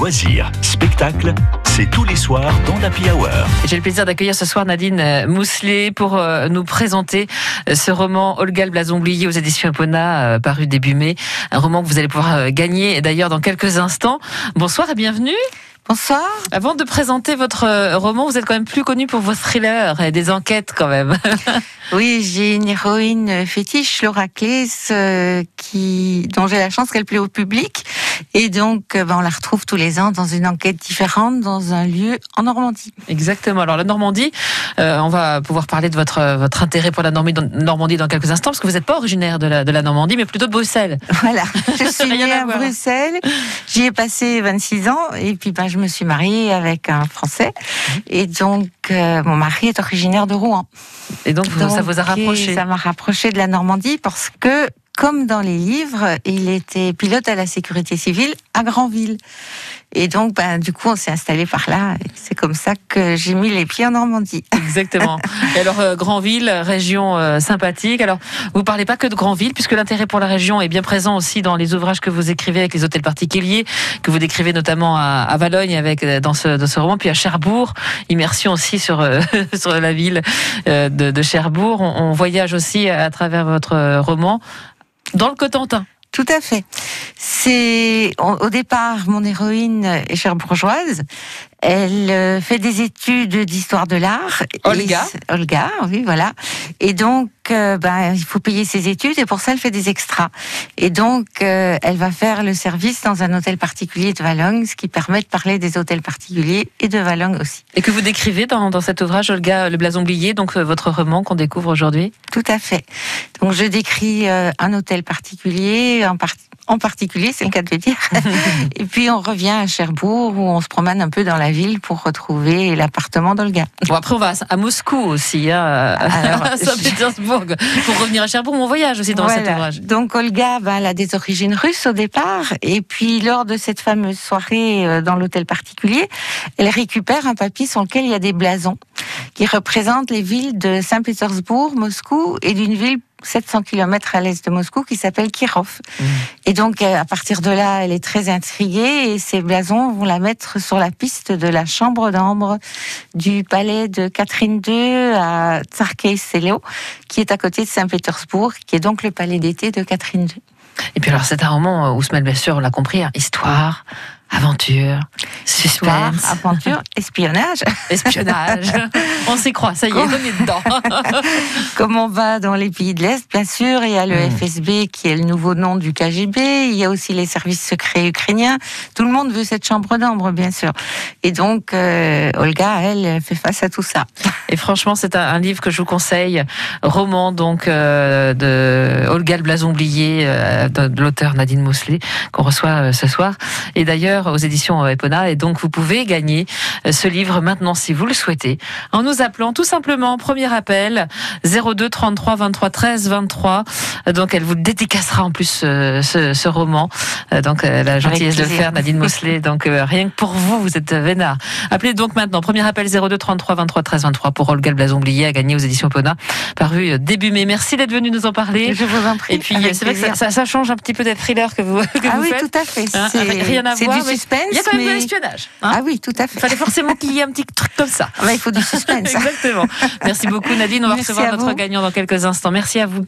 loisirs, spectacles, c'est tous les soirs dans l'Happy Hour. J'ai le plaisir d'accueillir ce soir Nadine euh, Mousselet pour euh, nous présenter euh, ce roman Olga le blason oublié aux éditions Epona, paru début mai. Un roman que vous allez pouvoir gagner d'ailleurs dans quelques instants. Bonsoir et bienvenue. Bonsoir. Avant de présenter votre roman, vous êtes quand même plus connu pour vos thrillers et des enquêtes quand même. oui, j'ai une héroïne fétiche, Laura Claes, qui, dont j'ai la chance qu'elle plaît au public. Et donc, euh, ben, on la retrouve tous les ans dans une enquête différente, dans un lieu en Normandie. Exactement. Alors, la Normandie, euh, on va pouvoir parler de votre, votre intérêt pour la Normandie dans quelques instants, parce que vous n'êtes pas originaire de la, de la Normandie, mais plutôt de Bruxelles. Voilà. Je suis née à, Bruxelles. J'y ai passé 26 ans, et puis ben, je me suis mariée avec un Français. Et donc, euh, mon mari est originaire de Rouen. Et donc, donc ça vous a rapproché Ça m'a rapproché de la Normandie parce que comme dans les livres, il était pilote à la sécurité civile à Granville. Et donc, ben, du coup, on s'est installé par là. C'est comme ça que j'ai mis les pieds en Normandie. Exactement. Et alors, euh, Granville, région euh, sympathique. Alors, vous parlez pas que de Granville, puisque l'intérêt pour la région est bien présent aussi dans les ouvrages que vous écrivez avec les hôtels particuliers, que vous décrivez notamment à, à Valogne avec euh, dans ce, dans ce roman, puis à Cherbourg, immersion aussi sur sur la ville de, Cherbourg. On voyage aussi à travers votre roman dans le Cotentin. Tout à fait. C'est au départ mon héroïne est chère bourgeoise. Elle euh, fait des études d'histoire de l'art. Olga. Olga, oui, voilà. Et donc, euh, ben, il faut payer ses études et pour ça, elle fait des extras. Et donc, euh, elle va faire le service dans un hôtel particulier de Valognes, ce qui permet de parler des hôtels particuliers et de Valognes aussi. Et que vous décrivez dans, dans cet ouvrage, Olga Le Blason oublié, donc votre roman qu'on découvre aujourd'hui? Tout à fait. Donc, je décris un hôtel particulier, en particulier, c'est le cas de le dire. et puis on revient à Cherbourg où on se promène un peu dans la ville pour retrouver l'appartement d'Olga. Bon, après on va à Moscou aussi, hein, à Saint-Pétersbourg, pour revenir à Cherbourg. On voyage aussi dans cet ouvrage. Donc Olga, ben, elle a des origines russes au départ, et puis lors de cette fameuse soirée euh, dans l'hôtel particulier, elle récupère un papier sur lequel il y a des blasons qui représentent les villes de Saint-Pétersbourg, Moscou et d'une ville 700 km à l'est de Moscou qui s'appelle Kirov. Mmh. Et donc, euh, à partir de là, elle est très intriguée et ces blasons vont la mettre sur la piste de la chambre d'ambre du palais de Catherine II à Tsarkei Seleo, qui est à côté de Saint-Pétersbourg, qui est donc le palais d'été de Catherine II. Et puis alors, c'est un roman où bien sûr, on l'a compris, hein, histoire, Aventure, suspense. aventure, espionnage. Espionnage. on s'y croit, ça y est, on est dedans. Comme on va dans les pays de l'Est, bien sûr, il y a le hmm. FSB qui est le nouveau nom du KGB, il y a aussi les services secrets ukrainiens. Tout le monde veut cette chambre d'ombre, bien sûr. Et donc, euh, Olga, elle, fait face à tout ça. Et franchement, c'est un, livre que je vous conseille, roman donc euh, de Olga le blason oublié, euh, de, l'auteur Nadine Mousselet, qu'on reçoit ce soir. Et d'ailleurs, aux éditions Epona. Et donc, vous pouvez gagner ce livre maintenant si vous le souhaitez en nous appelant tout simplement, premier appel, 02 33 23 13 23. Donc, elle vous dédicacera en plus euh, ce, ce, roman. Euh, donc, la gentillesse de le faire, Nadine Mousselet. Donc, rien que pour vous, vous êtes vénard. Appelez donc maintenant, premier appel 02 33 23 13 23 pour Olga Blason oublié à gagner aux éditions Epona, paru début mai. Merci d'être venu nous en parler. Je vous en prie. Et puis, c'est vrai que ça, ça, change un petit peu des thrillers que vous, que ah vous oui, faites. tout à fait. Hein, rien à voir. Il y a quand même de l'espionnage. Hein. ah oui, tout à fait. Il fallait forcément qu'il y ait un petit truc comme ça. Ah bah, il faut du suspense. Exactement. Merci beaucoup Nadine. On va recevoir notre gagnant dans quelques instants. Merci à vous.